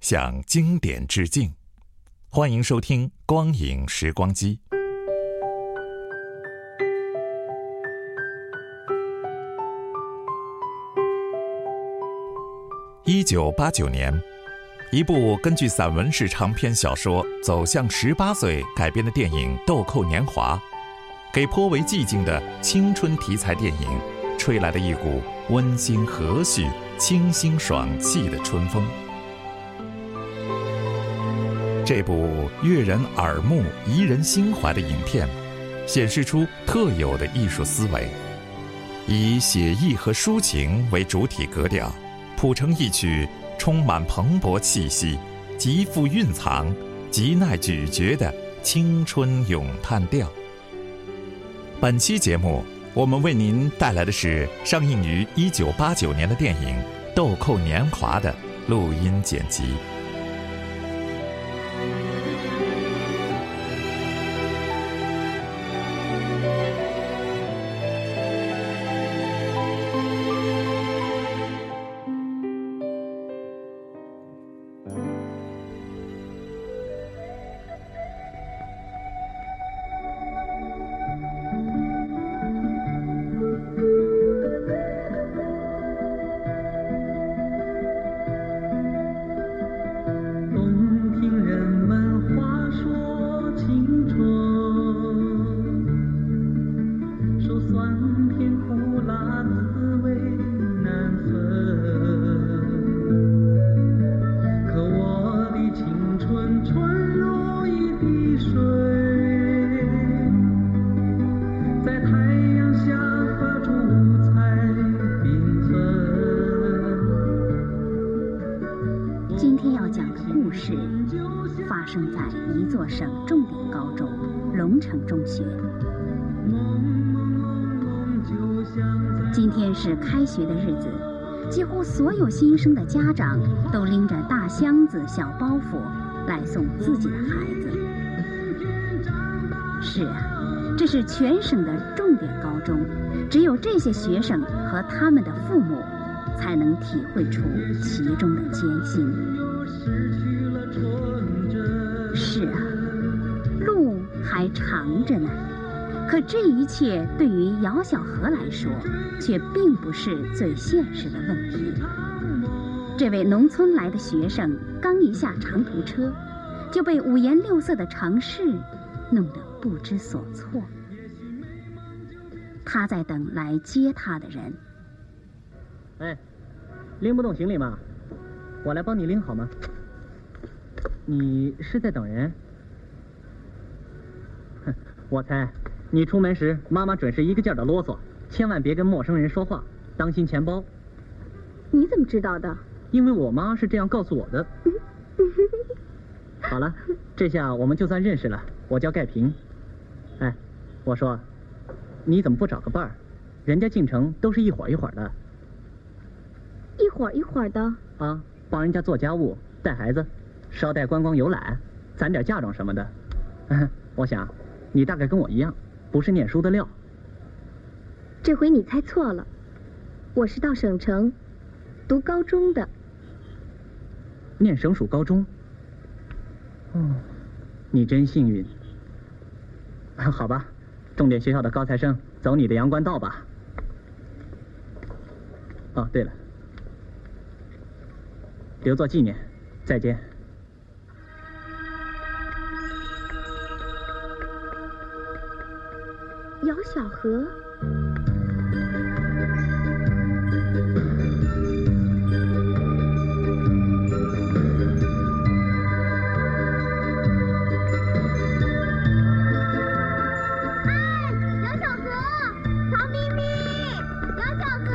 向经典致敬。欢迎收听《光影时光机》。一九八九年，一部根据散文式长篇小说《走向十八岁》改编的电影《豆蔻年华》，给颇为寂静的青春题材电影吹来了一股温馨和煦、清新爽气的春风。这部悦人耳目、怡人心怀的影片，显示出特有的艺术思维，以写意和抒情为主体格调。谱成一曲充满蓬勃气息、极富蕴藏、极耐咀嚼的青春咏叹调。本期节目，我们为您带来的是上映于一九八九年的电影《豆蔻年华》的录音剪辑。学的日子，几乎所有新生的家长都拎着大箱子、小包袱来送自己的孩子。是啊，这是全省的重点高中，只有这些学生和他们的父母才能体会出其中的艰辛。是啊，路还长着呢。可这一切对于姚小河来说，却并不是最现实的问题。这位农村来的学生刚一下长途车，就被五颜六色的城市弄得不知所措。他在等来接他的人。哎，拎不动行李吗？我来帮你拎好吗？你是在等人？哼，我猜你出门时，妈妈准是一个劲儿的啰嗦，千万别跟陌生人说话，当心钱包。你怎么知道的？因为我妈是这样告诉我的。好了，这下我们就算认识了。我叫盖平。哎，我说，你怎么不找个伴儿？人家进城都是一会儿一会儿的一会儿一会儿的。啊，帮人家做家务、带孩子、捎带观光游览、攒点嫁妆什么的。我想，你大概跟我一样，不是念书的料。这回你猜错了，我是到省城读高中的。念省属高中。哦，你真幸运。好吧，重点学校的高材生，走你的阳关道吧。哦，对了，留作纪念。再见。小河。杨小河，曹咪咪，杨小河，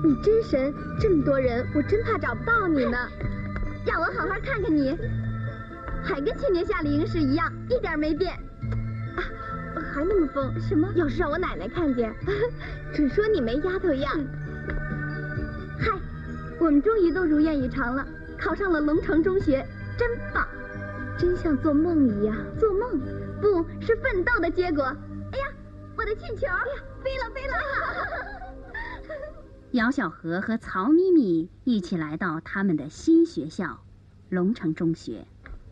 你真神，这么多人，我真怕找不到你呢。让我好好看看你，还跟去年夏令营时一样，一点没变。啊，还那么疯？什么？要是让我奶奶看见，准说你没丫头样。嗨，我们终于都如愿以偿了，考上了龙城中学，真棒，真像做梦一样。做梦？不是奋斗的结果。哎呀，我的气球！哎呀，飞了飞了！姚小河和曹咪咪一起来到他们的新学校——龙城中学。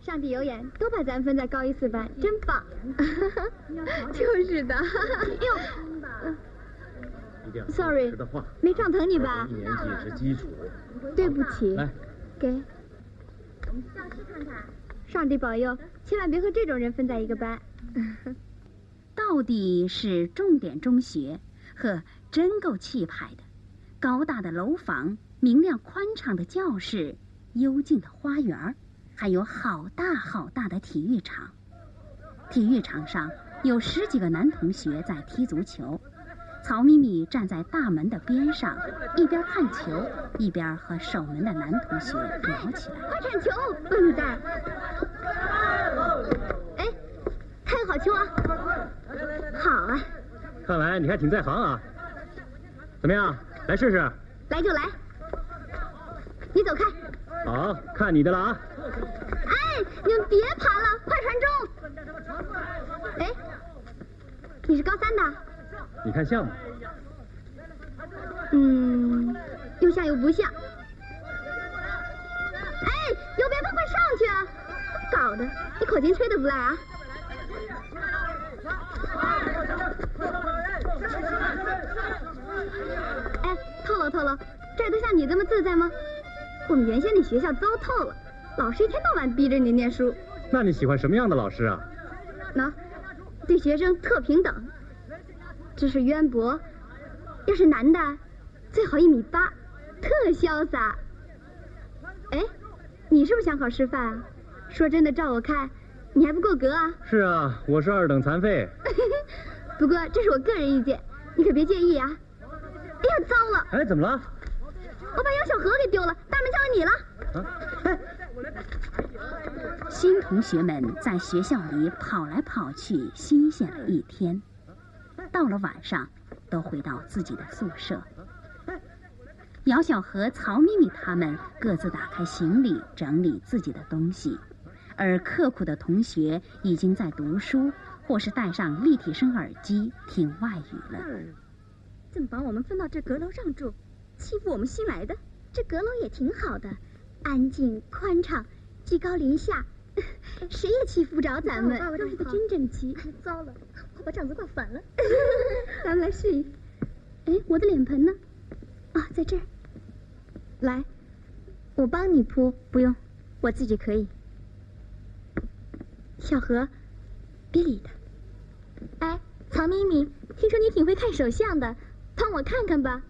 上帝有眼，都把咱分在高一四班，真棒！就是的。哟，sorry，没撞疼你吧？一年级是基础。对不起。来，给。教室看看。上帝保佑，千万别和这种人分在一个班。到底是重点中学，呵，真够气派的。高大的楼房，明亮宽敞的教室，幽静的花园，还有好大好大的体育场。体育场上有十几个男同学在踢足球，曹咪咪站在大门的边上，一边看球，一边和守门的男同学聊起来。快铲球，笨蛋！哎，开好球啊！好啊！看来你还挺在行啊。怎么样？来试试。来就来。你走开。好，看你的了啊。哎，你们别爬了，快传中。哎，你是高三的？你看像吗？嗯，又像又不像。哎，有别快上去啊！搞的，你口琴吹的不赖啊。哎，透了透了，这儿都像你这么自在吗？我们原先那学校糟透了，老师一天到晚逼着你念书。那你喜欢什么样的老师啊？喏，对学生特平等，知识渊博。要是男的，最好一米八，特潇洒。哎，你是不是想考师范啊？说真的，照我看，你还不够格啊。是啊，我是二等残废。不过这是我个人意见，你可别介意啊。哎呀，糟了！哎，怎么了？我把杨小河给丢了，大门交给你了。啊！哎，新同学们在学校里跑来跑去，新鲜了一天。到了晚上，都回到自己的宿舍。姚小河、曹咪咪他们各自打开行李，整理自己的东西，而刻苦的同学已经在读书，或是戴上立体声耳机听外语了。怎么把我们分到这阁楼上住，欺负我们新来的？这阁楼也挺好的，安静宽敞，居高临下，谁也欺负不着咱们。收拾的真整齐。糟了，我把帐子挂反了。咱们来试一。哎，我的脸盆呢？啊，在这儿。来，我帮你铺，不用，我自己可以。小何，别理他。哎，曹咪咪，听说你挺会看手相的。帮我看看吧，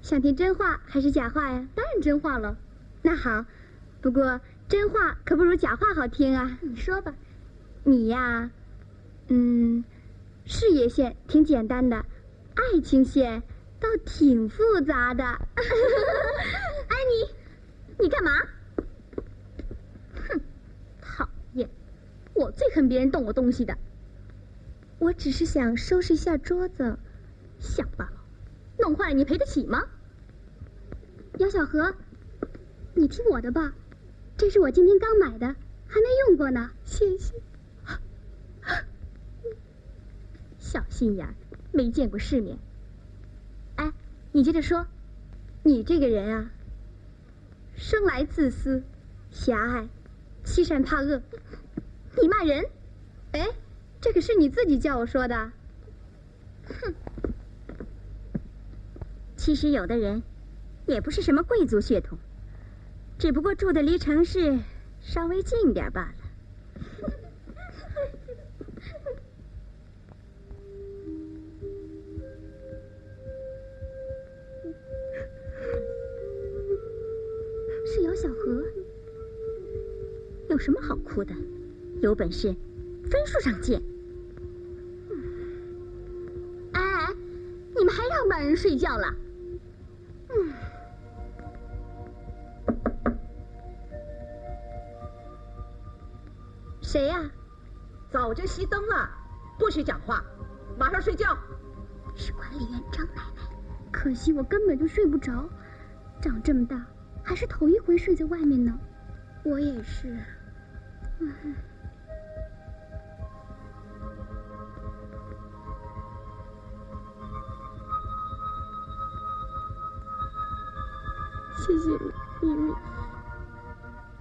想听真话还是假话呀？当然真话了。那好，不过真话可不如假话好听啊。你说吧，你呀，嗯，事业线挺简单的，爱情线倒挺复杂的。哎，你，你干嘛？哼，讨厌，我最恨别人动我东西的。我只是想收拾一下桌子。想罢了，弄坏了你赔得起吗？姚小河，你听我的吧，这是我今天刚买的，还没用过呢。谢谢。小心眼，没见过世面。哎，你接着说，你这个人啊，生来自私、狭隘、欺善怕恶。你骂人？哎，这可是你自己叫我说的。哼。其实有的人，也不是什么贵族血统，只不过住的离城市稍微近点罢了。是姚小河，有什么好哭的？有本事，分数上见！哎，你们还让不让人睡觉了？谁呀？早就熄灯了，不许讲话，马上睡觉。是管理员张奶奶。可惜我根本就睡不着，长这么大还是头一回睡在外面呢。我也是。谢谢你，咪咪。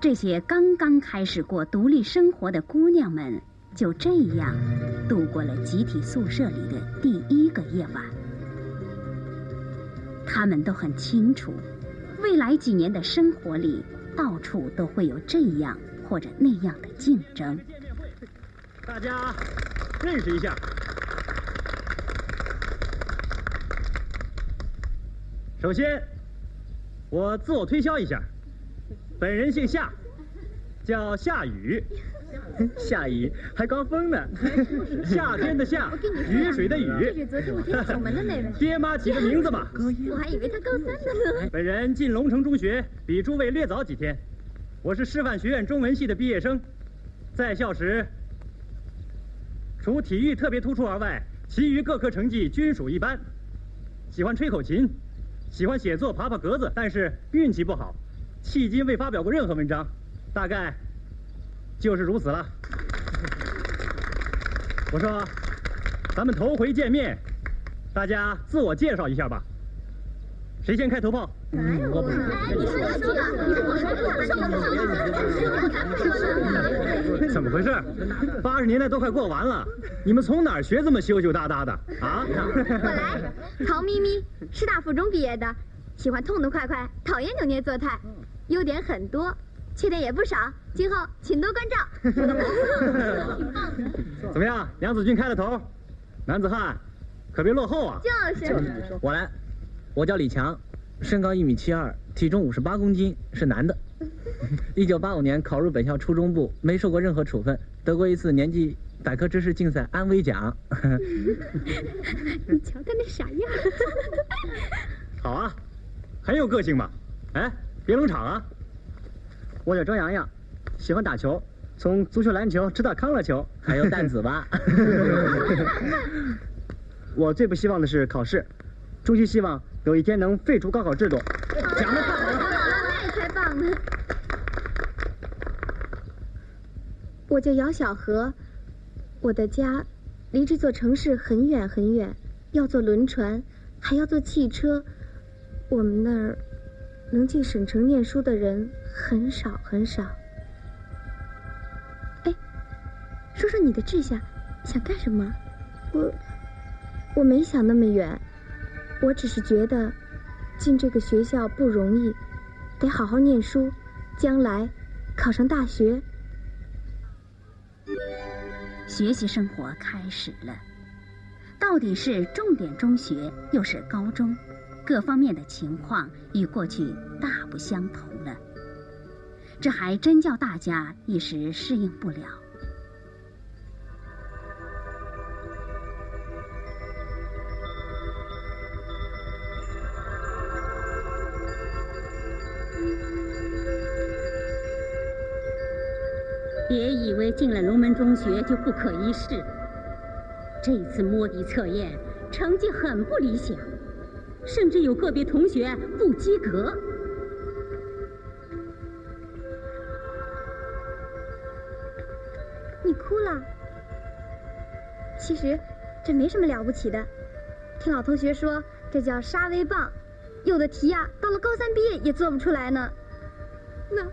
这些刚刚开始过独立生活的姑娘们，就这样度过了集体宿舍里的第一个夜晚。她们都很清楚，未来几年的生活里，到处都会有这样。或者那样的竞争，大家认识一下。首先，我自我推销一下，本人姓夏，叫夏雨。夏雨还高峰呢，夏天的夏，雨水的雨。昨天我听守门的那位。爹妈起个名字吧。我还以为他高三呢。本人进龙城中学，比诸位略早几天。我是师范学院中文系的毕业生，在校时除体育特别突出而外，其余各科成绩均属一般。喜欢吹口琴，喜欢写作爬爬格子，但是运气不好，迄今未发表过任何文章，大概就是如此了。我说，咱们头回见面，大家自我介绍一下吧。谁先开头炮？哎，你说的，你说的，你说的，怎么回事？八十年代都快过完了，你们从哪儿学这么羞羞答答的啊？我来，曹咪咪，师大附中毕业的，喜欢痛痛快快，讨厌扭捏作态，优点很多，缺点也不少，今后请多关照。怎么样，梁子俊开了头，男子汉，可别落后啊！就是，我来。我叫李强，身高一米七二，体重五十八公斤，是男的。一九八五年考入本校初中部，没受过任何处分，得过一次年级百科知识竞赛安慰奖。你瞧他那傻样。好啊，很有个性嘛。哎，别冷场啊。我叫张洋洋，喜欢打球，从足球、篮球直到康乐球，还有弹子吧。我最不希望的是考试，衷心希望。有一天能废除高考制度，讲的太好了，那才棒呢。我叫姚小河，我的家离这座城市很远很远，要坐轮船，还要坐汽车。我们那儿能进省城念书的人很少很少。哎，说说你的志向，想干什么？我我没想那么远。我只是觉得，进这个学校不容易，得好好念书，将来考上大学。学习生活开始了，到底是重点中学又是高中，各方面的情况与过去大不相同了，这还真叫大家一时适应不了。别以为进了龙门中学就不可一世。这次摸底测验成绩很不理想，甚至有个别同学不及格。你哭了？其实这没什么了不起的。听老同学说，这叫沙威棒，有的题呀，到了高三毕业也做不出来呢。那。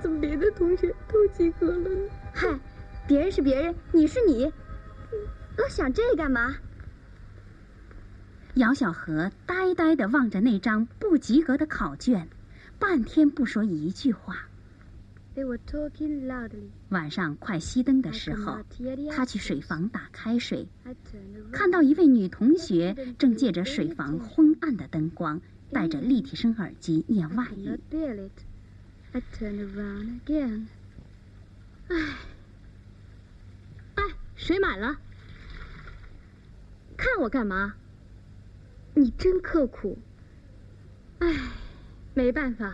怎么别的同学都及格了呢？嗨，别人是别人，你是你，老想这干嘛？姚小河呆呆的望着那张不及格的考卷，半天不说一句话。晚上快熄灯的时候，他去水房打开水，看到一位女同学正借着水房昏暗的灯光，戴着立体声耳机念外语。Not bear it. I turned around again. 唉，哎，水满了？看我干嘛？你真刻苦。唉，没办法，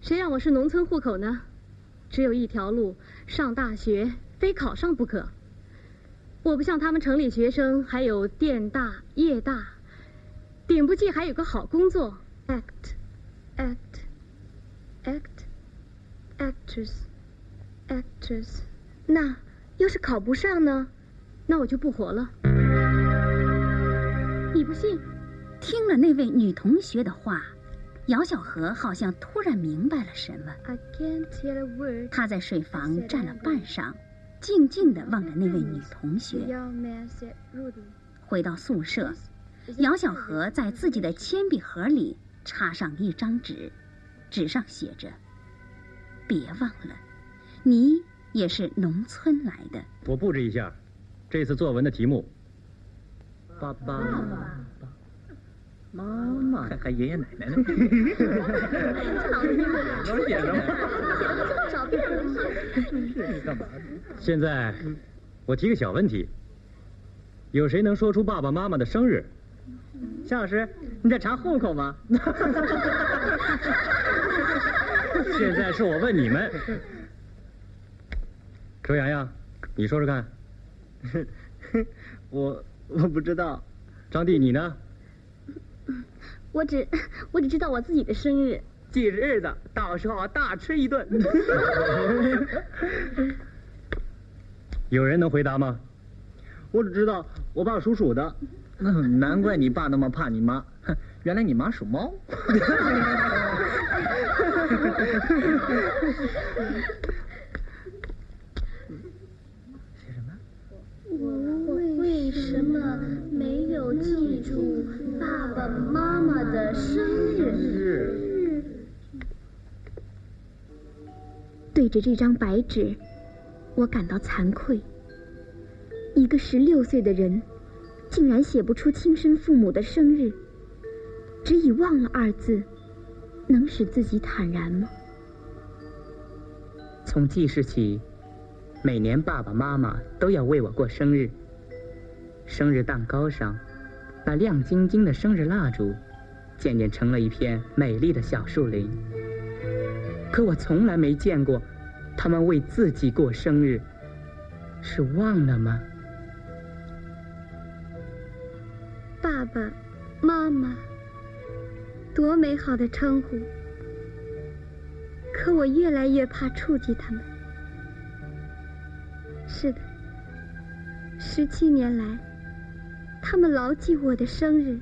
谁让我是农村户口呢？只有一条路，上大学，非考上不可。我不像他们城里学生，还有店大业大，顶不济还有个好工作。Act, act, act, actress, actress。那要是考不上呢？那我就不活了。你不信？听了那位女同学的话，姚小河好像突然明白了什么。他在水房站了半晌，静静地望着那位女同学。回到宿舍，姚小河在自己的铅笔盒里插上一张纸，纸上写着：“别忘了，你也是农村来的。我布置一下，这次作文的题目。爸爸爸爸、妈妈，还爷爷奶奶呢。都写什么？是干嘛？现在，我提个小问题，有谁能说出爸爸妈妈的生日？夏老师，你在查户口吗？现在是我问你们。周洋洋，你说说看。我我不知道。张弟，你呢？我只我只知道我自己的生日。记着日子，到时候大吃一顿。有人能回答吗？我只知道我爸属鼠的。难怪你爸那么怕你妈，原来你妈属猫。我为什么没有记住爸爸妈妈的生日？对着这张白纸，我感到惭愧。一个十六岁的人，竟然写不出亲生父母的生日，只以“忘了”二字，能使自己坦然吗？从记事起，每年爸爸妈妈都要为我过生日。生日蛋糕上，那亮晶晶的生日蜡烛，渐渐成了一片美丽的小树林。可我从来没见过他们为自己过生日，是忘了吗？爸爸妈妈，多美好的称呼！可我越来越怕触及他们。是的，十七年来，他们牢记我的生日，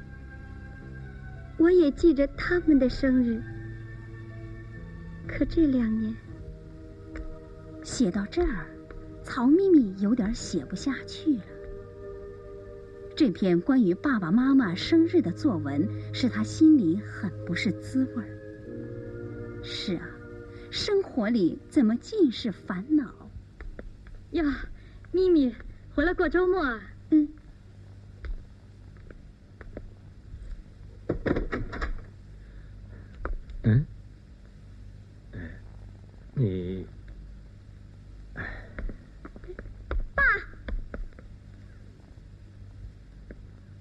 我也记着他们的生日。可这两年，写到这儿，曹咪咪有点写不下去了。这篇关于爸爸妈妈生日的作文，使他心里很不是滋味儿。是啊，生活里怎么尽是烦恼？呀，咪咪，回来过周末啊？嗯。嗯？你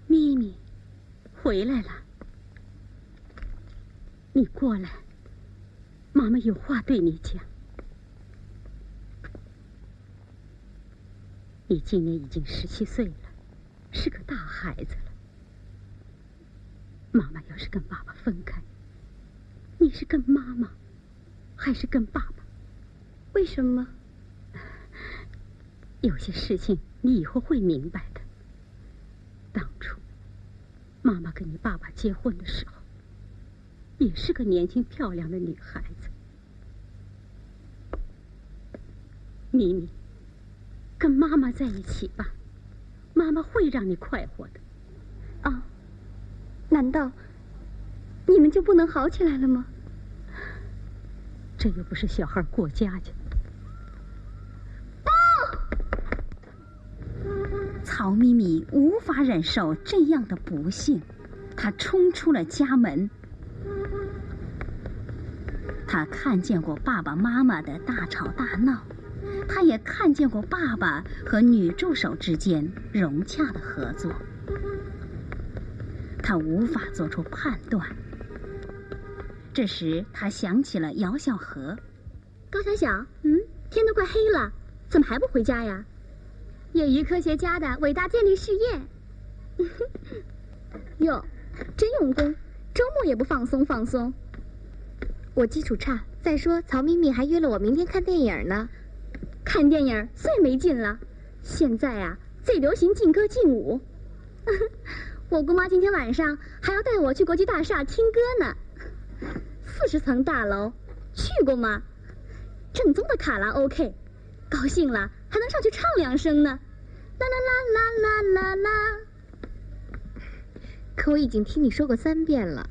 咪咪，回来了，你过来，妈妈有话对你讲。你今年已经十七岁了，是个大孩子了。妈妈要是跟爸爸分开，你是跟妈妈，还是跟爸爸？为什么？有些事情你以后会明白的。妈妈跟你爸爸结婚的时候，也是个年轻漂亮的女孩子。咪咪，跟妈妈在一起吧，妈妈会让你快活的。啊，难道你们就不能好起来了吗？这又不是小孩过家家。曹咪咪无法忍受这样的不幸，她冲出了家门，他看见过爸爸妈妈的大吵大闹，他也看见过爸爸和女助手之间融洽的合作。他无法做出判断。这时，他想起了姚小河。高小小，嗯，天都快黑了，怎么还不回家呀？业余科学家的伟大建立事业。哟，真用功，周末也不放松放松。我基础差，再说曹咪咪还约了我明天看电影呢。看电影最没劲了，现在啊最流行劲歌劲舞。我姑妈今天晚上还要带我去国际大厦听歌呢。四十层大楼，去过吗？正宗的卡拉 OK，高兴了还能上去唱两声呢。啦啦啦啦啦啦啦！可我已经听你说过三遍了。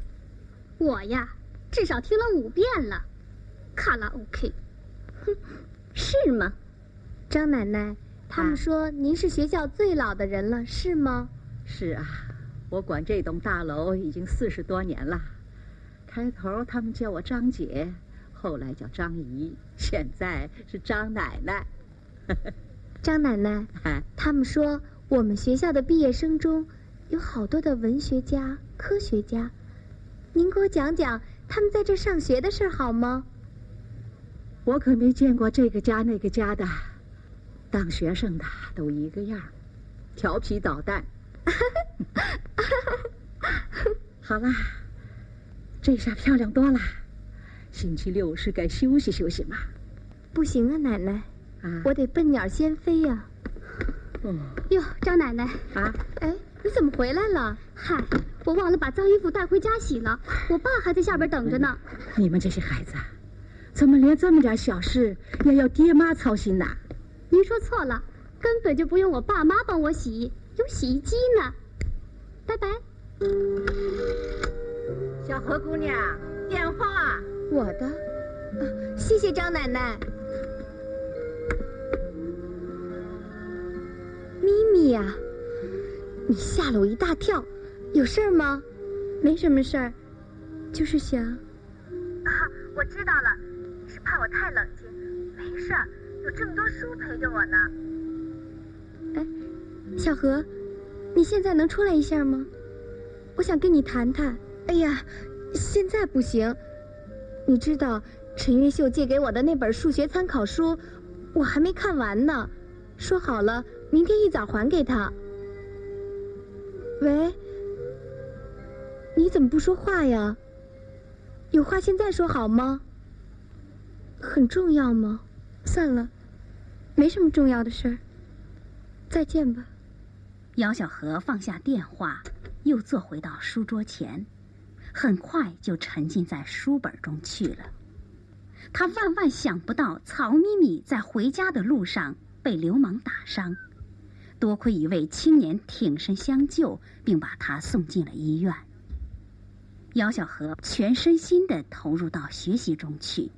我呀，至少听了五遍了。卡拉 OK，哼，是吗？张奶奶，他们说您是学校最老的人了，是吗？是啊，我管这栋大楼已经四十多年了。开头他们叫我张姐，后来叫张姨，现在是张奶奶。张奶奶，他们说我们学校的毕业生中有好多的文学家、科学家，您给我讲讲他们在这上学的事好吗？我可没见过这个家那个家的，当学生的都一个样，调皮捣蛋。好啦，这下漂亮多了，星期六是该休息休息嘛。不行啊，奶奶。我得笨鸟先飞呀！哟，张奶奶啊，哎，你怎么回来了？嗨，我忘了把脏衣服带回家洗了，我爸还在下边等着呢。你们这些孩子，怎么连这么点小事也要爹妈操心呢？您说错了，根本就不用我爸妈帮我洗，有洗衣机呢。拜拜。小何姑娘，电话。我的，谢谢张奶奶。咪咪呀，你吓了我一大跳，有事儿吗？没什么事儿，就是想……啊，我知道了，你是怕我太冷静。没事儿，有这么多书陪着我呢。哎，小何，你现在能出来一下吗？我想跟你谈谈。哎呀，现在不行。你知道陈云秀借给我的那本数学参考书，我还没看完呢。说好了。明天一早还给他。喂，你怎么不说话呀？有话现在说好吗？很重要吗？算了，没什么重要的事儿。再见吧。姚小河放下电话，又坐回到书桌前，很快就沉浸在书本中去了。他万万想不到，曹咪咪在回家的路上被流氓打伤。多亏一位青年挺身相救，并把他送进了医院。姚小河全身心的投入到学习中去，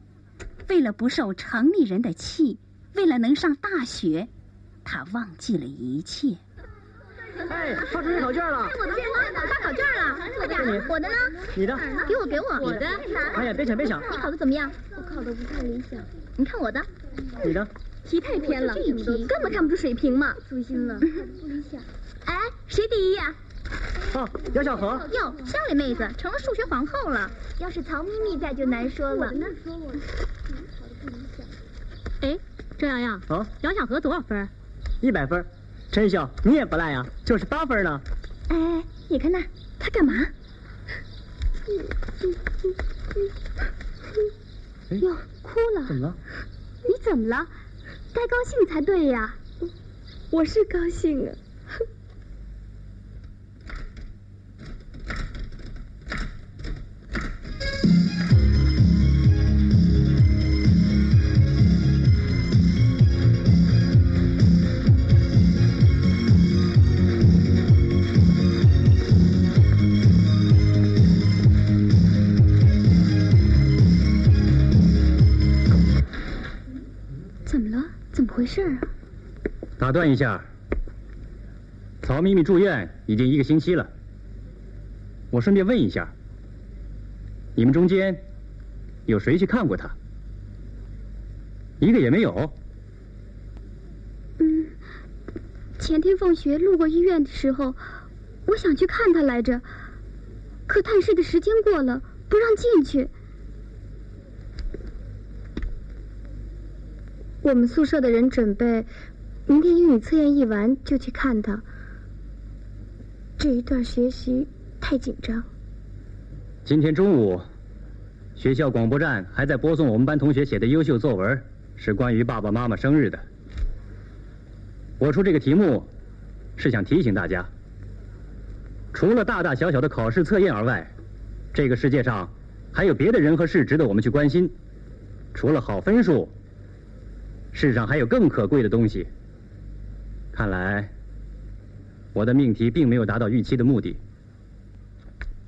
为了不受城里人的气，为了能上大学，他忘记了一切。哎，发出考卷了！我的电话发考卷了，我的，我的呢？你的？给我，给我。我的？哎呀，别抢，别抢！你考的怎么样？我考的不太理想。你看我的。你的？题太偏了，这一题根本看不出水平嘛。粗心了，不理想。哎，谁第一呀？哦，姚小河。哟，下位妹子成了数学皇后了。要是曹咪咪在就难说了。那说我，考的不理想。哎，周洋洋。啊。姚小河多少分？一百分。陈秀，你也不赖呀，九十八分呢。哎，你看那，他干嘛？哟，哭了。怎么了？你怎么了？该高兴才对呀！我是高兴啊。断一下，曹咪咪住院已经一个星期了。我顺便问一下，你们中间有谁去看过他？一个也没有。嗯，前天放学路过医院的时候，我想去看他来着，可探视的时间过了，不让进去。我们宿舍的人准备明天英语测验一完就去看他。这一段学习太紧张。今天中午，学校广播站还在播送我们班同学写的优秀作文，是关于爸爸妈妈生日的。我出这个题目，是想提醒大家，除了大大小小的考试测验而外，这个世界上还有别的人和事值得我们去关心。除了好分数，世上还有更可贵的东西。看来，我的命题并没有达到预期的目的。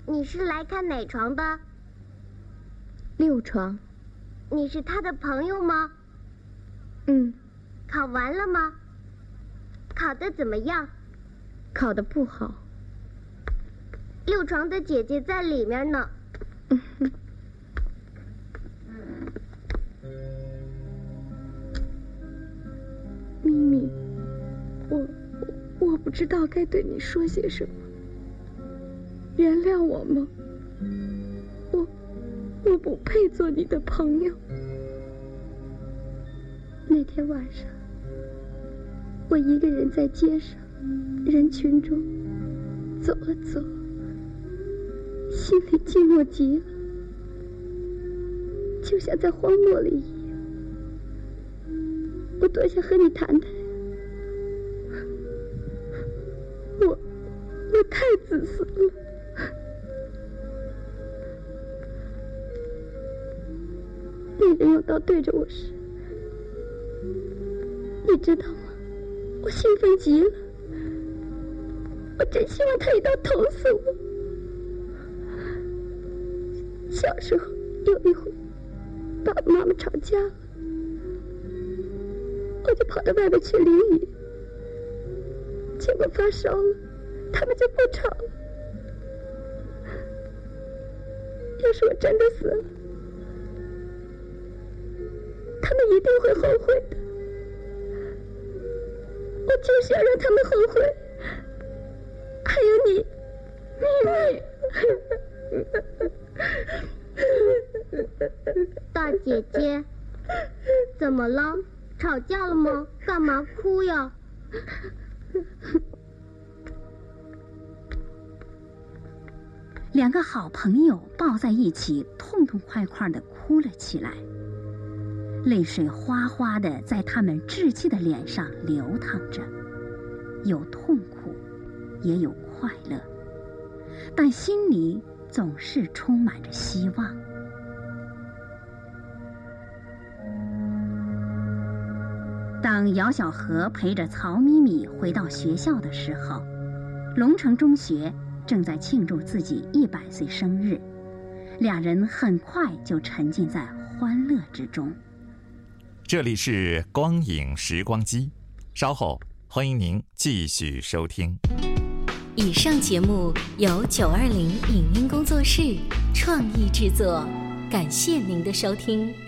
你是来看哪床的？六床。你是他的朋友吗？嗯。考完了吗？考的怎么样？考的不好。六床的姐姐在里面呢。知道该对你说些什么。原谅我吗？我我不配做你的朋友。那天晚上，我一个人在街上人群中走了走，心里寂寞极了，就像在荒漠里一样。我多想和你谈谈。自私了。那人用刀对着我时，你知道吗？我兴奋极了，我真希望他一刀捅死我。小时候有一回，爸爸妈妈吵架了，我就跑到外面去淋雨，结果发烧了，他们就不吵了。要是我真的死了，他们一定会后悔的。我就是要让他们后悔。还有你，大姐姐，怎么了？吵架了吗？干嘛哭呀？两个好朋友抱在一起，痛痛快快的哭了起来，泪水哗哗的在他们稚气的脸上流淌着，有痛苦，也有快乐，但心里总是充满着希望。当姚小河陪着曹咪咪回到学校的时候，龙城中学。正在庆祝自己一百岁生日，俩人很快就沉浸在欢乐之中。这里是光影时光机，稍后欢迎您继续收听。以上节目由九二零影音工作室创意制作，感谢您的收听。